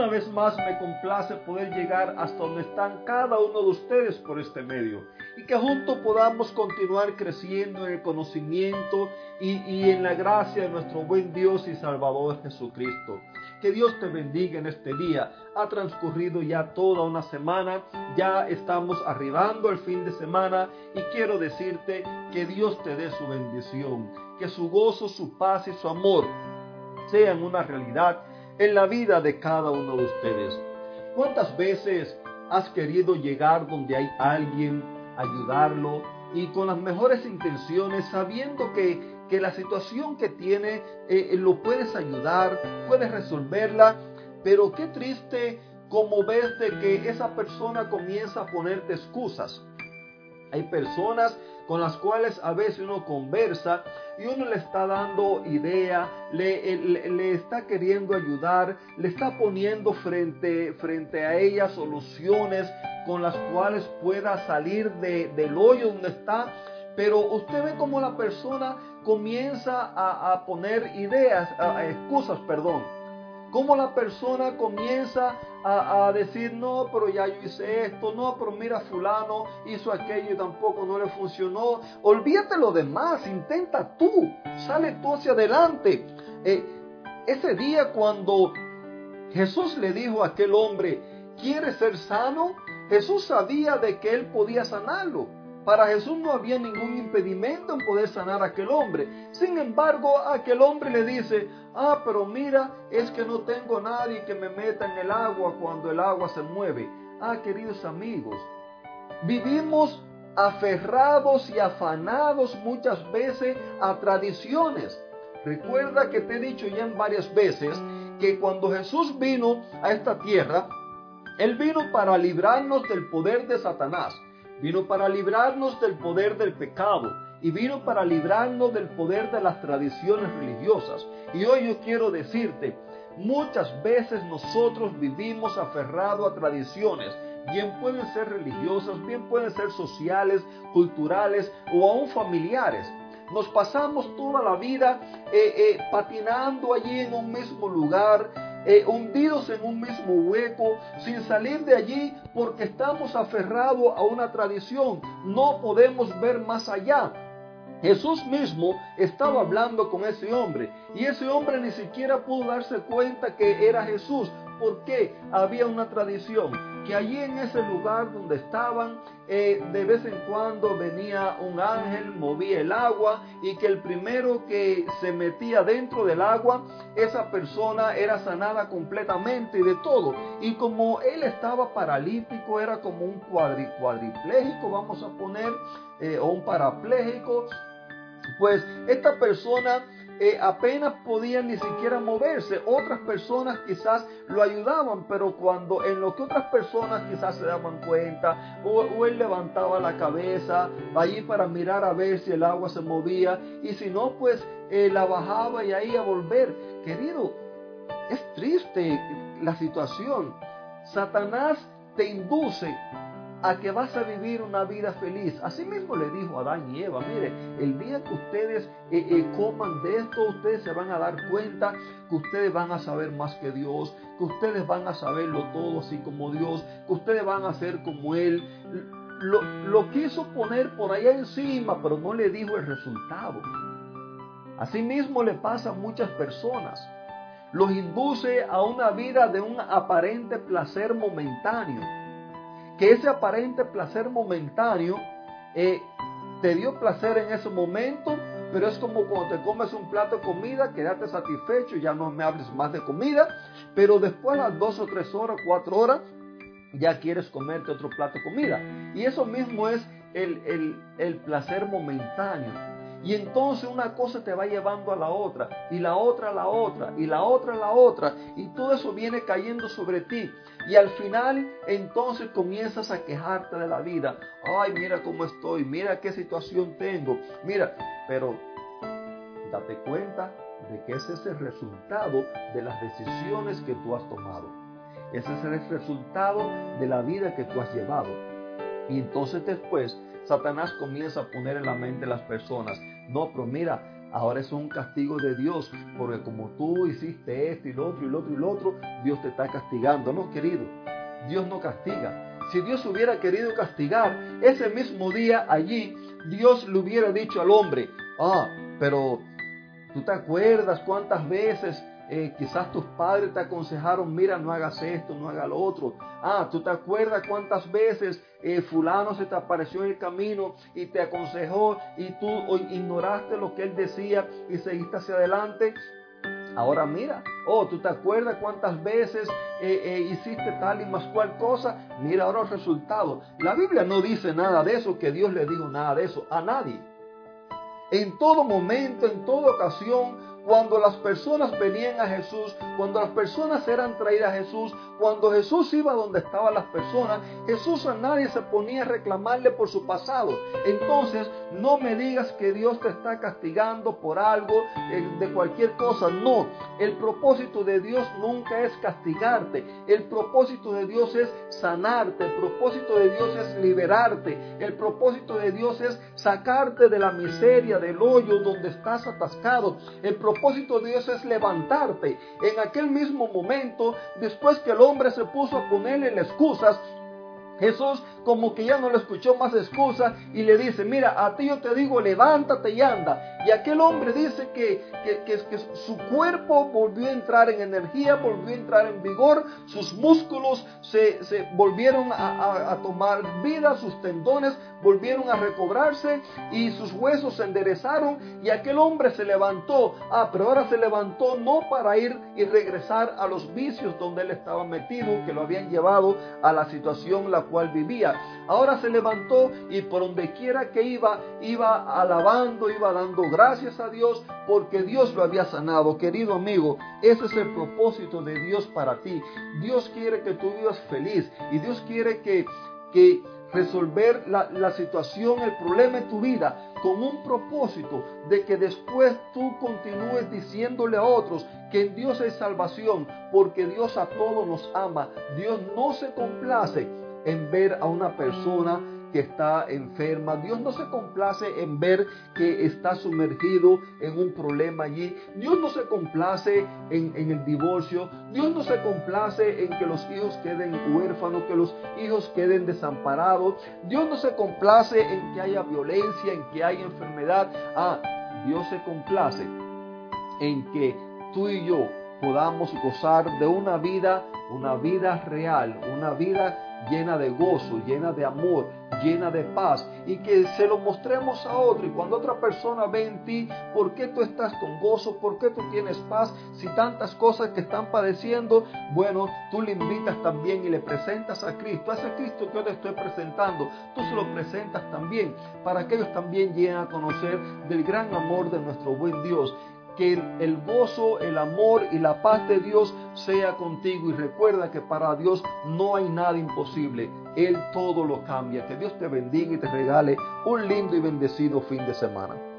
Una vez más me complace poder llegar hasta donde están cada uno de ustedes por este medio y que juntos podamos continuar creciendo en el conocimiento y, y, en la gracia de nuestro buen Dios y Salvador Jesucristo. Que Dios te bendiga en este día. Ha transcurrido ya toda una semana, ya estamos arribando el fin de semana y quiero decirte que Dios te dé su bendición, que su gozo, su paz y su amor sean una realidad en la vida de cada uno de ustedes. ¿Cuántas veces has querido llegar donde hay alguien, ayudarlo y con las mejores intenciones, sabiendo que, que la situación que tiene eh, lo puedes ayudar, puedes resolverla, pero qué triste como ves de que esa persona comienza a ponerte excusas. Hay personas con las cuales a veces uno conversa y uno le está dando idea, le, le, está queriendo ayudar, le está poniendo frente, frente a ella soluciones con las cuales pueda salir de, del hoyo donde está. Pero usted ve como la persona comienza a, a poner ideas, a, excusas, perdón Cómo la persona comienza a, decir, no, pero ya yo hice esto, no, pero mira, fulano hizo aquello y tampoco no le funcionó. Olvídate lo demás, intenta tú, sale tú hacia adelante. Eh, ese día cuando Jesús le dijo a aquel hombre, ¿quieres ser sano? Jesús sabía de que él podía sanarlo. Para Jesús no había ningún impedimento en poder sanar a aquel hombre. Sin embargo, aquel hombre le dice, ah, pero mira, es que no tengo nadie que me meta en el agua cuando el agua se mueve. Ah, queridos amigos, vivimos aferrados y afanados muchas veces a tradiciones. Recuerda que te he dicho ya en varias veces que cuando Jesús vino a esta tierra, Él vino para librarnos del poder de Satanás. Vino para librarnos del poder del pecado y vino para librarnos del poder de las tradiciones religiosas. Y hoy yo quiero decirte, muchas veces nosotros vivimos aferrados a tradiciones, bien pueden ser religiosas, bien pueden ser sociales, culturales o aún familiares. Nos pasamos toda la vida eh, eh, patinando allí en un mismo lugar, eh, hundidos en un mismo hueco, sin salir de allí porque estamos aferrados a una tradición. No podemos ver más allá. Jesús mismo estaba hablando con ese hombre y ese hombre ni siquiera pudo darse cuenta que era Jesús porque había una tradición que allí en ese lugar donde estaban, eh, de vez en cuando venía un ángel, movía el agua y que el primero que se metía dentro del agua, esa persona era sanada completamente y de todo. Y como él estaba paralítico, era como un cuadripléjico, vamos a poner, eh, o un parapléjico, pues esta persona apenas podían ni siquiera moverse. Otras personas quizás lo ayudaban, pero cuando en lo que otras personas quizás se daban cuenta, o, él levantaba la cabeza allí para mirar a ver si el agua se movía, y si no, pues eh, la bajaba y ahí a volver. Querido, es triste la situación. Satanás te induce a que vas a vivir una vida feliz. Así mismo le dijo a Adán y Eva, mire, el día que ustedes eh, eh, coman de esto, ustedes se van a dar cuenta que ustedes van a saber más que Dios, que ustedes van a saberlo todo así como Dios, que ustedes van a ser como Él. Lo, lo quiso poner por allá encima, pero no le dijo el resultado. Así mismo le pasa a muchas personas. Los induce a una vida de un aparente placer momentáneo que ese aparente placer momentáneo eh, te dio placer en ese momento, pero es como cuando te comes un plato de comida, quédate satisfecho, ya no me hables más de comida, pero después a las dos o tres horas, cuatro horas, ya quieres comerte otro plato de comida. Y eso mismo es el, el, el placer momentáneo. Y entonces una cosa te va llevando a la otra, y la otra a la otra, y la otra a la otra, y todo eso viene cayendo sobre ti. Y al final entonces comienzas a quejarte de la vida. Ay, mira cómo estoy, mira qué situación tengo, mira, pero date cuenta de que ese es el resultado de las decisiones que tú has tomado. Ese es el resultado de la vida que tú has llevado. Y entonces después Satanás comienza a poner en la mente las personas, no, pero mira, Ahora es un castigo de Dios, porque como tú hiciste esto y lo otro y lo otro y lo otro, Dios te está castigando. No, querido, Dios no castiga. Si Dios hubiera querido castigar, ese mismo día allí, Dios le hubiera dicho al hombre, ah, pero tú te acuerdas cuántas veces eh, quizás tus padres te aconsejaron, mira, no hagas esto, no hagas lo otro. Ah, tú te acuerdas cuántas veces eh, fulano se te apareció en el camino y te aconsejó y tú ignoraste lo que él decía y seguiste hacia adelante. Ahora mira, oh, tú te acuerdas cuántas veces eh, hiciste tal y más cual cosa. Mira ahora el resultado. La Biblia no dice nada de eso, que Dios le dijo nada de eso a nadie. En todo momento, en toda ocasión, cuando las personas venían a Jesús, cuando las personas eran traídas a Jesús, cuando Jesús iba donde estaban las personas, Jesús a nadie se ponía a reclamarle por su pasado. Entonces, no me digas que Dios te está castigando por algo, eh, de cualquier cosa. No, el propósito de Dios nunca es castigarte. El propósito de Dios es sanarte. El propósito de Dios es liberarte. El propósito de Dios es sacarte de la miseria, del hoyo donde estás atascado. El propósito de Dios es levantarte. En aquel mismo momento, después que el hombre se puso a ponerle excusas, Jesús como que ya no le escuchó más excusas y le dice, mira, a ti yo te digo, levántate y anda. Y aquel hombre dice que, que, su cuerpo volvió a entrar en energía, volvió a entrar en vigor, sus músculos se, se volvieron a, a, tomar vida, sus tendones volvieron a recobrarse y sus huesos se enderezaron y aquel hombre se levantó. Ah, pero ahora se levantó no para ir y regresar a los vicios donde él estaba metido, que lo habían llevado a la situación la cual vivía. Ahora se levantó y por donde quiera que iba, iba alabando, iba dando gracias a Dios porque Dios lo había sanado. Querido amigo, ese es el propósito de Dios para ti. Dios quiere que tú vivas feliz y Dios quiere que, que resolver la, situación, el problema en tu vida con un propósito de que después tú continúes diciéndole a otros que en Dios hay salvación, porque Dios a todos nos ama. Dios no se complace en ver a una persona que está enferma. Dios no se complace en ver que está sumergido en un problema allí. Dios no se complace en, el divorcio. Dios no se complace en que los hijos queden huérfanos, que los hijos queden desamparados. Dios no se complace en que haya violencia, en que haya enfermedad. Ah, Dios se complace en que tú y yo podamos gozar de una vida, una vida real, una vida llena de gozo, llena de amor, llena de paz y que se lo mostremos a otro. Y cuando otra persona ve en ti, ¿por qué tú estás con gozo? ¿Por qué tú tienes paz? Si tantas cosas que están padeciendo, bueno, tú le invitas también y le presentas a Cristo, a ese Cristo que yo te estoy presentando, tú se lo presentas también para que ellos también lleguen a conocer del gran amor de nuestro buen Dios que el, gozo, el amor y la paz de Dios sea contigo y recuerda que para Dios no hay nada imposible. Él todo lo cambia. Que Dios te bendiga y te regale un lindo y bendecido fin de semana.